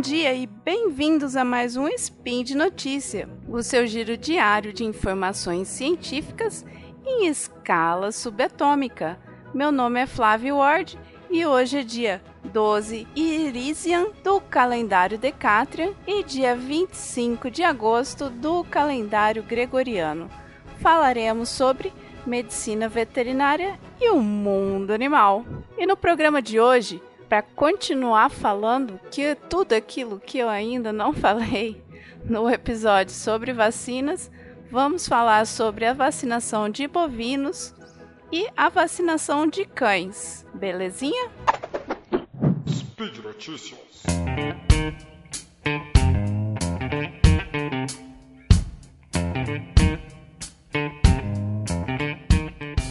dia e bem-vindos a mais um Spin de Notícia, o seu giro diário de informações científicas em escala subatômica. Meu nome é Flávio Ward e hoje é dia 12 Irisian do calendário Decatrian e dia 25 de agosto do calendário Gregoriano. Falaremos sobre medicina veterinária e o mundo animal. E no programa de hoje, para continuar falando que tudo aquilo que eu ainda não falei no episódio sobre vacinas, vamos falar sobre a vacinação de bovinos e a vacinação de cães. Belezinha? Speed Notícias.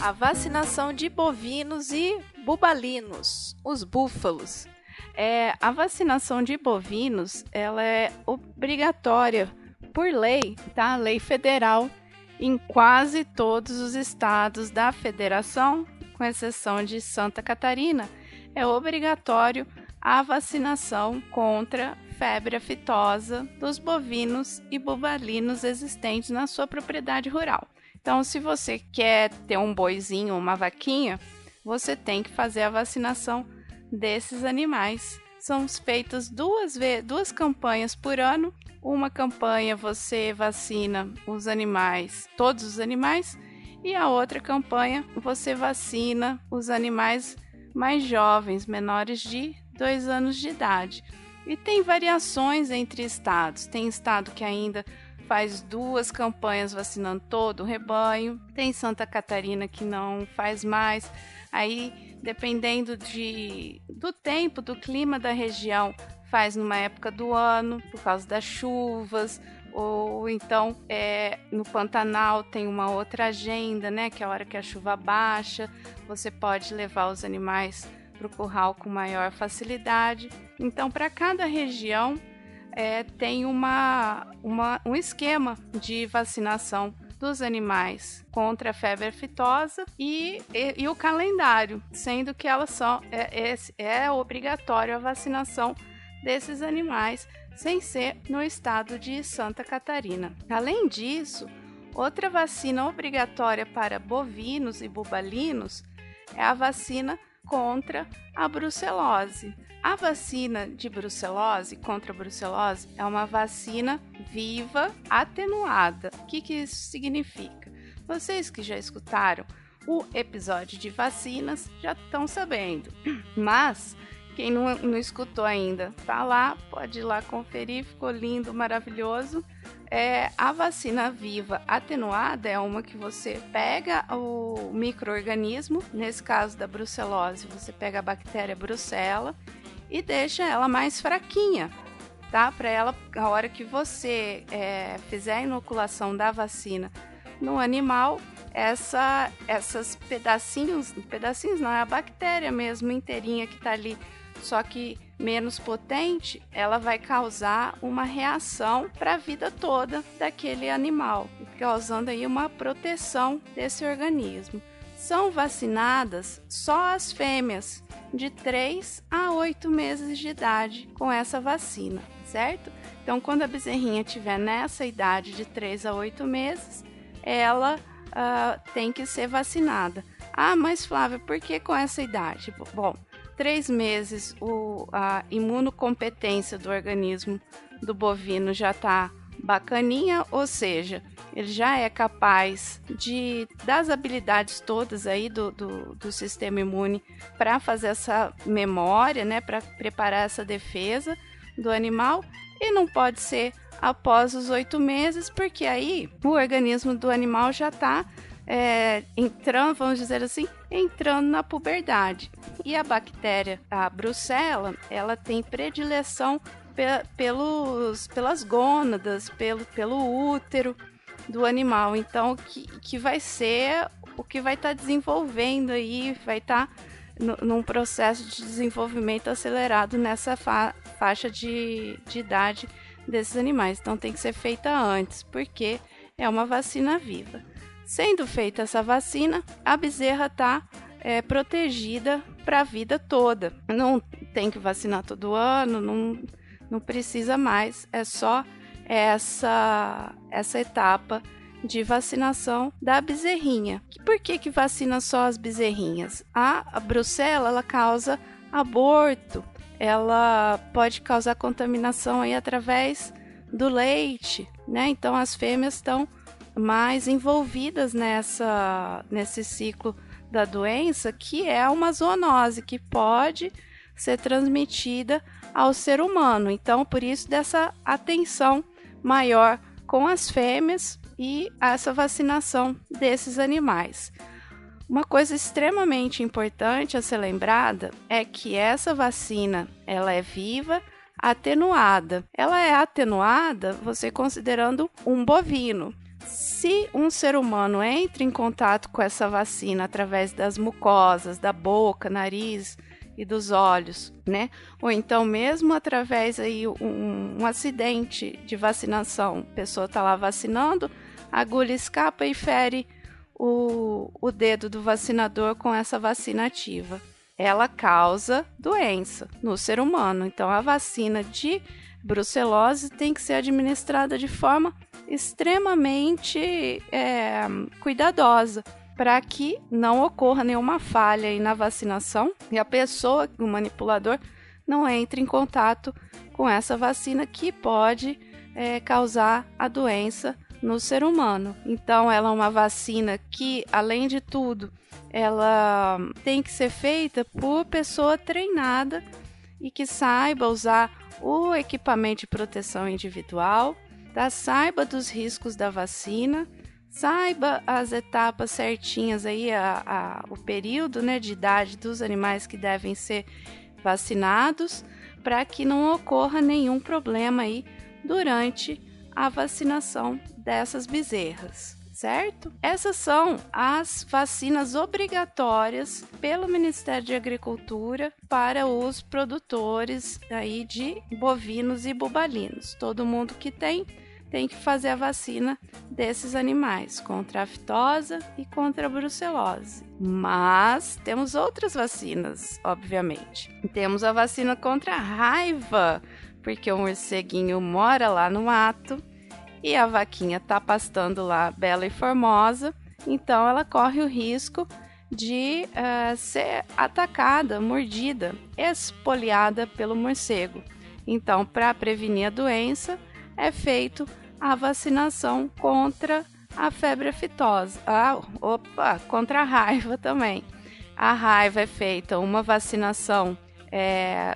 a vacinação de bovinos e bubalinos, os búfalos. É, a vacinação de bovinos ela é obrigatória por lei, tá? Lei federal em quase todos os estados da federação, com exceção de Santa Catarina, é obrigatório a vacinação contra febre aftosa dos bovinos e bubalinos existentes na sua propriedade rural. Então, se você quer ter um boizinho, uma vaquinha, você tem que fazer a vacinação desses animais. São feitas duas, duas campanhas por ano. Uma campanha você vacina os animais, todos os animais, e a outra campanha você vacina os animais mais jovens, menores de dois anos de idade. E tem variações entre estados. Tem estado que ainda faz duas campanhas vacinando todo o rebanho. Tem Santa Catarina que não faz mais. Aí, dependendo de, do tempo, do clima da região, faz numa época do ano, por causa das chuvas, ou então é, no Pantanal tem uma outra agenda, né? Que é a hora que a chuva baixa, você pode levar os animais para o curral com maior facilidade. Então, para cada região é, tem uma, uma, um esquema de vacinação dos animais contra a febre aftosa e, e, e, o calendário, sendo que elas são é, é, é obrigatório a vacinação desses animais sem ser no estado de Santa Catarina. Além disso, outra vacina obrigatória para bovinos e bubalinos é a vacina contra a brucelose. A vacina de brucelose contra a brucelose é uma vacina viva atenuada. O que, que isso significa? Vocês que já escutaram o episódio de vacinas já estão sabendo, mas quem não, não escutou ainda, tá lá, pode ir lá conferir, ficou lindo, maravilhoso. É, a vacina viva atenuada é uma que você pega o microorganismo, nesse caso da brucelose, você pega a bactéria brucela e deixa ela mais fraquinha, tá? Para ela, a hora que você é, fizer a inoculação da vacina no animal, essa, essas pedacinhos, pedacinhos não, é a bactéria mesmo inteirinha que está ali, só que menos potente, ela vai causar uma reação para a vida toda daquele animal, causando aí uma proteção desse organismo. São vacinadas só as fêmeas de 3 a 8 meses de idade com essa vacina, certo? Então, quando a bezerrinha tiver nessa idade de 3 a 8 meses, ela uh, tem que ser vacinada. Ah, mas Flávia, por que com essa idade? Bom, três meses o, a imunocompetência do organismo do bovino já está bacaninha, ou seja, ele já é capaz de das habilidades todas aí do, do, do sistema imune para fazer essa memória, né, para preparar essa defesa do animal e não pode ser após os oito meses, porque aí o organismo do animal já está é, entrando, vamos dizer assim, entrando na puberdade. E a bactéria, a brucela, ela tem predileção pe pelos, pelas gônadas, pelo, pelo útero do animal. Então, que, que vai ser o que vai estar tá desenvolvendo aí, vai estar tá num processo de desenvolvimento acelerado nessa fa faixa de, de idade desses animais. Então, tem que ser feita antes, porque é uma vacina viva. Sendo feita essa vacina, a bezerra está é, protegida para a vida toda. Não tem que vacinar todo ano, não, não precisa mais, é só essa essa etapa de vacinação da bezerrinha. Por que, que vacina só as bezerrinhas? A, a ela causa aborto, ela pode causar contaminação aí através do leite, né? Então as fêmeas estão mais envolvidas nessa nesse ciclo da doença, que é uma zoonose que pode ser transmitida ao ser humano. Então, por isso dessa atenção maior com as fêmeas e essa vacinação desses animais. Uma coisa extremamente importante a ser lembrada é que essa vacina ela é viva, atenuada. Ela é atenuada você considerando um bovino. Se um ser humano entra em contato com essa vacina através das mucosas, da boca, nariz, e dos olhos, né? Ou então mesmo através aí um, um acidente de vacinação, a pessoa está lá vacinando, a agulha escapa e fere o, o dedo do vacinador com essa vacina ativa. Ela causa doença no ser humano. Então, a vacina de brucelose tem que ser administrada de forma extremamente é, cuidadosa para que não ocorra nenhuma falha na vacinação e a pessoa, o manipulador, não entre em contato com essa vacina que pode é, causar a doença no ser humano. Então, ela é uma vacina que, além de tudo, ela tem que ser feita por pessoa treinada e que saiba usar o equipamento de proteção individual, tá? saiba dos riscos da vacina, saiba as etapas certinhas aí, a, a, o período né, de idade dos animais que devem ser vacinados, para que não ocorra nenhum problema aí durante a vacinação dessas bezerras, certo? Essas são as vacinas obrigatórias pelo Ministério de Agricultura para os produtores aí de bovinos e bubalinos. Todo mundo que tem tem que fazer a vacina desses animais contra a aftosa e contra a brucelose. Mas temos outras vacinas, obviamente. Temos a vacina contra a raiva, porque o morceguinho mora lá no mato e a vaquinha tá pastando lá bela e formosa, então ela corre o risco de uh, ser atacada, mordida, espoliada pelo morcego. Então, para prevenir a doença, é feito a vacinação contra a febre aftosa. Ah, opa, contra a raiva também. A raiva é feita uma vacinação é,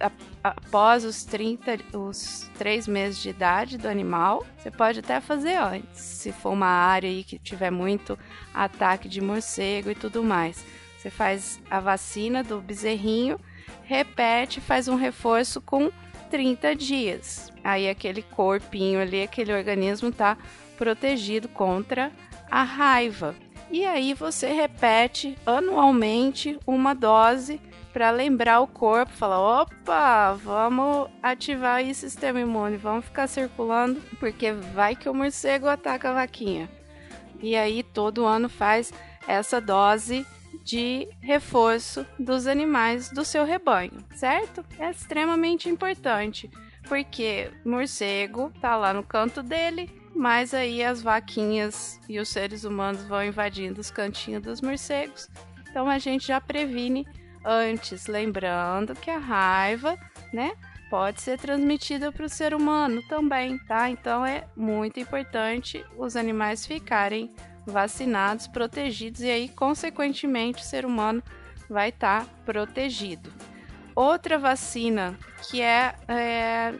a, após os 30, os 3 meses de idade do animal. Você pode até fazer antes, se for uma área aí que tiver muito ataque de morcego e tudo mais. Você faz a vacina do bezerrinho, repete, faz um reforço com 30 dias. Aí aquele corpinho ali, aquele organismo tá protegido contra a raiva. E aí você repete anualmente uma dose para lembrar o corpo, falar, opa, vamos ativar aí o sistema imune, vamos ficar circulando, porque vai que o morcego ataca a vaquinha. E aí todo ano faz essa dose de reforço dos animais do seu rebanho, certo? É extremamente importante, porque morcego tá lá no canto dele, mas aí as vaquinhas e os seres humanos vão invadindo os cantinhos dos morcegos. Então a gente já previne antes, lembrando que a raiva, né, pode ser transmitida para o ser humano também, tá? Então é muito importante os animais ficarem vacinados, protegidos e aí, consequentemente, o ser humano vai estar tá protegido. Outra vacina que é, é,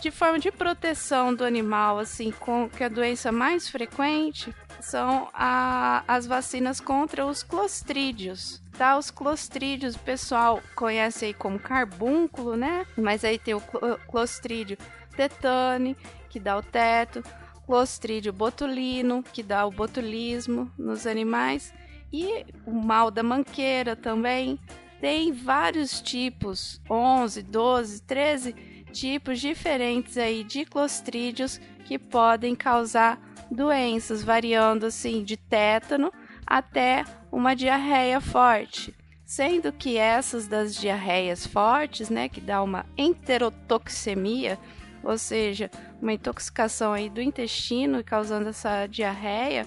de forma de proteção do animal, assim, com que é a doença mais frequente são a, as vacinas contra os clostrídeos. Tá, os clostrídeos, o pessoal conhece aí como carbúnculo, né? Mas aí tem o clostrídio tetane, que dá o teto, clostrídio botulino, que dá o botulismo nos animais, e o mal da manqueira também, tem vários tipos, 11, 12, 13 tipos diferentes aí de clostrídeos que podem causar doenças, variando assim de tétano até uma diarreia forte, sendo que essas das diarreias fortes, né, que dá uma enterotoxemia, ou seja, uma intoxicação aí do intestino causando essa diarreia,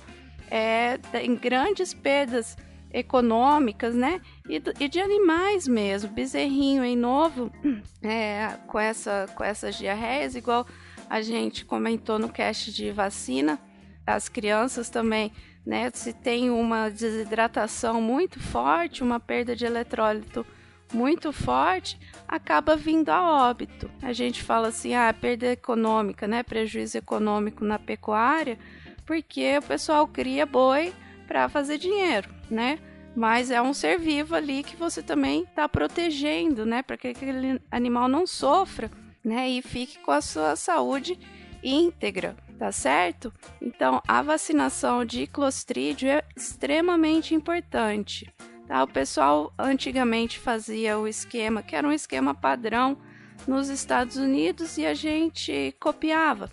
é, em grandes perdas econômicas, né? E, e, de animais mesmo, bezerrinho aí novo, é, com, essa, com essas diarreias, igual a gente comentou no cast de vacina, as crianças também, né? Se tem uma desidratação muito forte, uma perda de eletrólito muito forte, acaba vindo a óbito. A gente fala assim, ah, perda econômica, né? Prejuízo econômico na pecuária, porque o pessoal cria boi para fazer dinheiro, né? Mas é um ser vivo ali que você também está protegendo, né? Para que aquele animal não sofra, né? E fique com a sua saúde íntegra, tá certo? Então, a vacinação de clostrídio é extremamente importante. Tá? O pessoal antigamente fazia o esquema, que era um esquema padrão nos Estados Unidos e a gente copiava,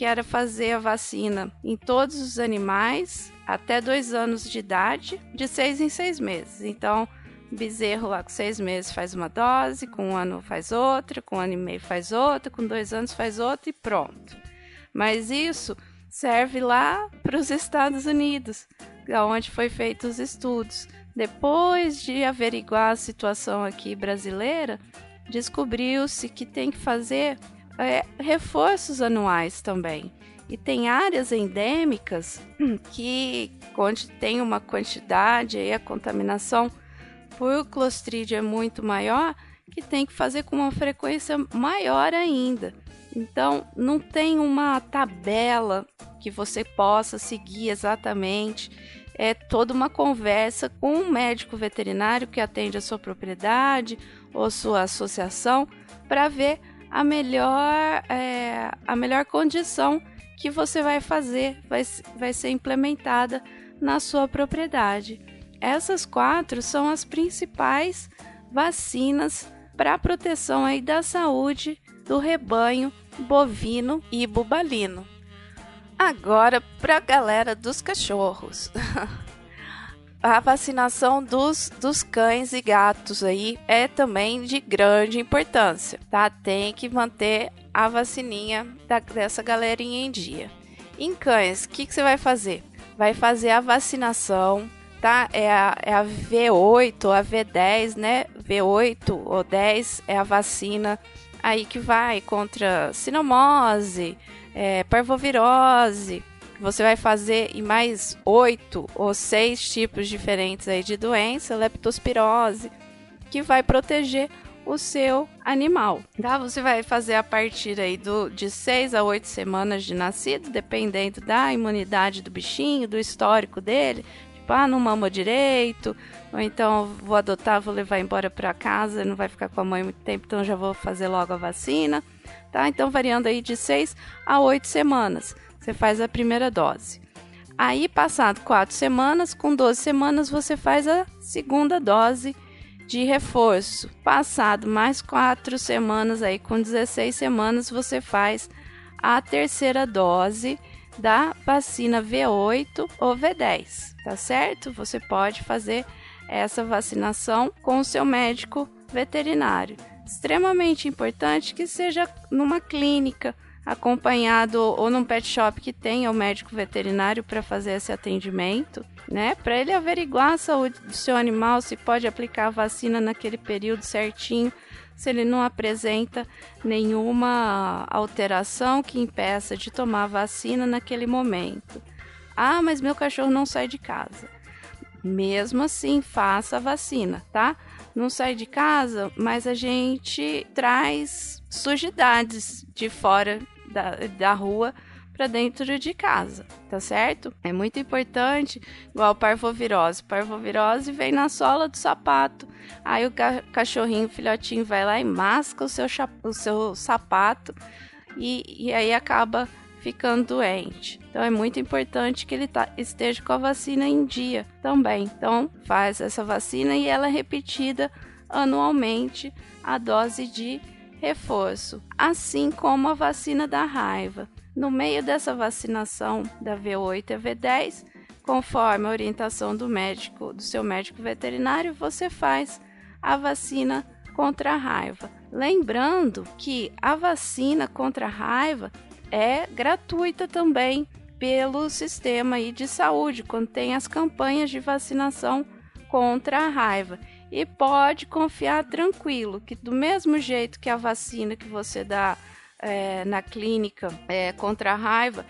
que era fazer a vacina em todos os animais até dois anos de idade, de seis em seis meses. Então, bezerro lá com seis meses faz uma dose, com um ano faz outra, com um ano e meio faz outra, com dois anos faz outra e pronto. Mas isso serve lá para os Estados Unidos, onde foi feitos os estudos. Depois de averiguar a situação aqui brasileira, descobriu-se que tem que fazer é, reforços anuais também. E tem áreas endêmicas que, onde tem uma quantidade e a contaminação por Clostridium é muito maior, que tem que fazer com uma frequência maior ainda. Então, não tem uma tabela que você possa seguir exatamente é toda uma conversa com um médico veterinário que atende a sua propriedade ou sua associação para ver a melhor, é, a melhor condição que você vai fazer, vai, vai ser implementada na sua propriedade. Essas quatro são as principais vacinas para a proteção aí da saúde do rebanho bovino e bubalino. Agora, para a galera dos cachorros. a vacinação dos, dos cães e gatos aí é também de grande importância, tá? Tem que manter a vacininha da, dessa galerinha em dia. Em cães, o que, que você vai fazer? Vai fazer a vacinação, tá? É a, é a V8 ou a V10, né? V8 ou 10 é a vacina aí que vai contra sinomose, é, parvovirose. Você vai fazer em mais oito ou seis tipos diferentes aí de doença, leptospirose, que vai proteger o seu animal. Tá? Você vai fazer a partir aí do, de seis a oito semanas de nascido, dependendo da imunidade do bichinho, do histórico dele. Tipo, ah, não mama direito, ou então vou adotar, vou levar embora para casa, não vai ficar com a mãe muito tempo, então já vou fazer logo a vacina tá? Então, variando aí de 6 a 8 semanas, você faz a primeira dose. Aí, passado 4 semanas, com 12 semanas, você faz a segunda dose de reforço. Passado mais 4 semanas, aí com 16 semanas, você faz a terceira dose da vacina V8 ou V10, tá certo? Você pode fazer essa vacinação com o seu médico veterinário extremamente importante que seja numa clínica acompanhado ou num pet shop que tenha o médico veterinário para fazer esse atendimento, né? Para ele averiguar a saúde do seu animal, se pode aplicar a vacina naquele período certinho, se ele não apresenta nenhuma alteração que impeça de tomar a vacina naquele momento. Ah, mas meu cachorro não sai de casa. Mesmo assim, faça a vacina, tá? não sai de casa, mas a gente traz sujidades de fora da, da rua para dentro de casa, tá certo? É muito importante, igual parvovirose. Parvovirose vem na sola do sapato. Aí o ca cachorrinho, o filhotinho, vai lá e masca o seu, o seu sapato e, e aí acaba ficando doente. Então é muito importante que ele tá, esteja com a vacina em dia também. Então faz essa vacina e ela é repetida anualmente a dose de reforço, assim como a vacina da raiva. No meio dessa vacinação da V8 e V10, conforme a orientação do médico, do seu médico veterinário, você faz a vacina contra a raiva. Lembrando que a vacina contra a raiva é gratuita também pelo sistema aí de saúde, quando tem as campanhas de vacinação contra a raiva. E pode confiar tranquilo que do mesmo jeito que a vacina que você dá é, na clínica é, contra a raiva,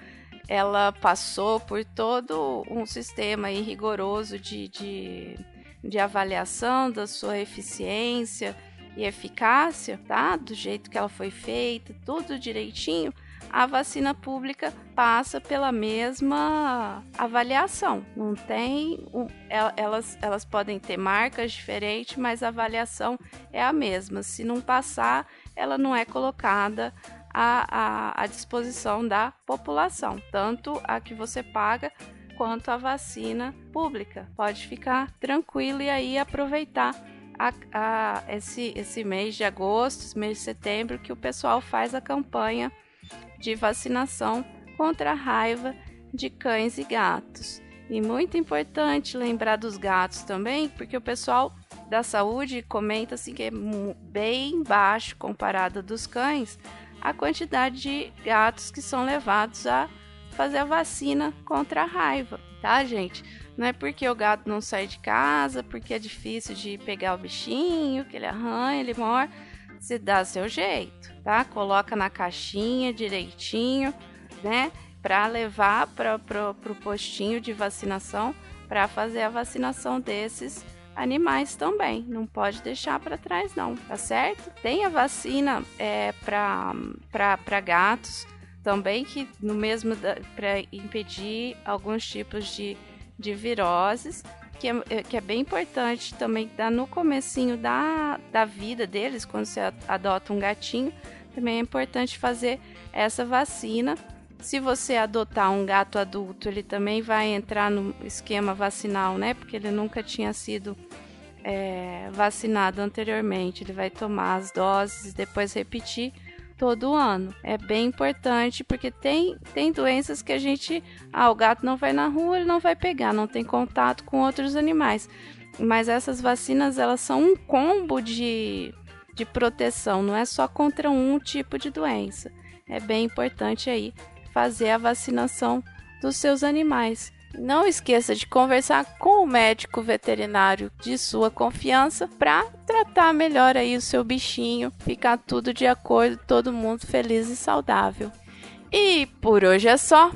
ela passou por todo um sistema aí rigoroso de, de, de avaliação da sua eficiência e eficácia, tá? Do jeito que ela foi feita, tudo direitinho a vacina pública passa pela mesma avaliação. Não tem. Um, elas, elas podem ter marcas diferentes, mas a avaliação é a mesma. Se não passar, ela não é colocada à, à, à disposição da população, tanto a que você paga quanto a vacina pública. Pode ficar tranquilo e aí aproveitar a, a, esse, esse mês de agosto, mês de setembro, que o pessoal faz a campanha de vacinação contra a raiva de cães e gatos. E muito importante lembrar dos gatos também, porque o pessoal da saúde comenta assim que é bem baixo comparado dos cães a quantidade de gatos que são levados a fazer a vacina contra a raiva, tá, gente? Não é porque o gato não sai de casa, porque é difícil de pegar o bichinho, que ele arranha, ele morre se dá seu jeito, tá? Coloca na caixinha direitinho, né? Para levar para o postinho de vacinação para fazer a vacinação desses animais também. Não pode deixar para trás, não, tá certo? Tem a vacina é, para gatos também, que no mesmo para impedir alguns tipos de, de viroses que é, é, que é bem importante também dar no comecinho da, da vida deles, quando você adota um gatinho, também é importante fazer essa vacina. Se você adotar um gato adulto, ele também vai entrar no esquema vacinal, né? Porque ele nunca tinha sido é, vacinado anteriormente. Ele vai tomar as doses e depois repetir todo ano. É bem importante porque tem, tem doenças que a gente. Ah, o gato não vai na rua, ele não vai pegar, não tem contato com outros animais. Mas essas vacinas, elas são um combo de, de proteção, não é só contra um tipo de doença. É bem importante aí fazer a vacinação dos seus animais. Não esqueça de conversar com o médico veterinário de sua confiança para tratar melhor aí o seu bichinho, ficar tudo de acordo, todo mundo feliz e saudável. E por hoje é só.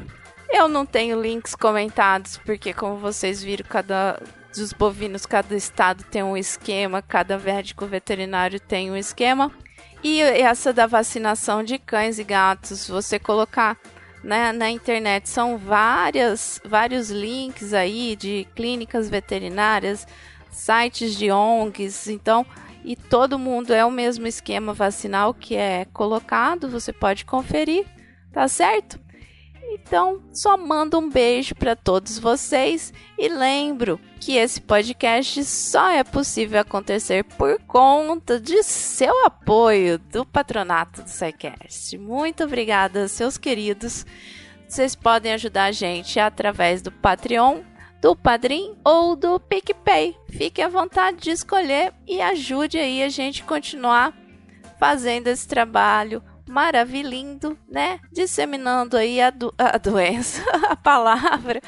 Eu não tenho links comentados porque como vocês viram, cada dos bovinos, cada estado tem um esquema, cada médico veterinário tem um esquema. E essa da vacinação de cães e gatos, você colocar né, na internet. São várias, vários links aí de clínicas veterinárias, sites de ONGs, então e todo mundo é o mesmo esquema vacinal que é colocado, você pode conferir, tá certo? Então, só mando um beijo para todos vocês e lembro que esse podcast só é possível acontecer por conta de seu apoio do patronato do SciCast. Muito obrigada, seus queridos. Vocês podem ajudar a gente através do Patreon, do Padrim ou do PicPay. Fique à vontade de escolher e ajude aí a gente continuar fazendo esse trabalho maravilhindo, né? Disseminando aí a, do a doença, a palavra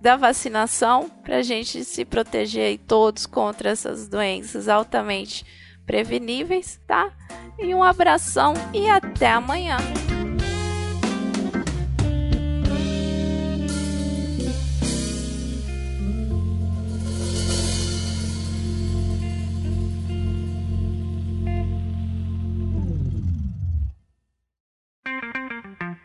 da vacinação para a gente se proteger aí todos contra essas doenças altamente preveníveis, tá? E um abração e até amanhã.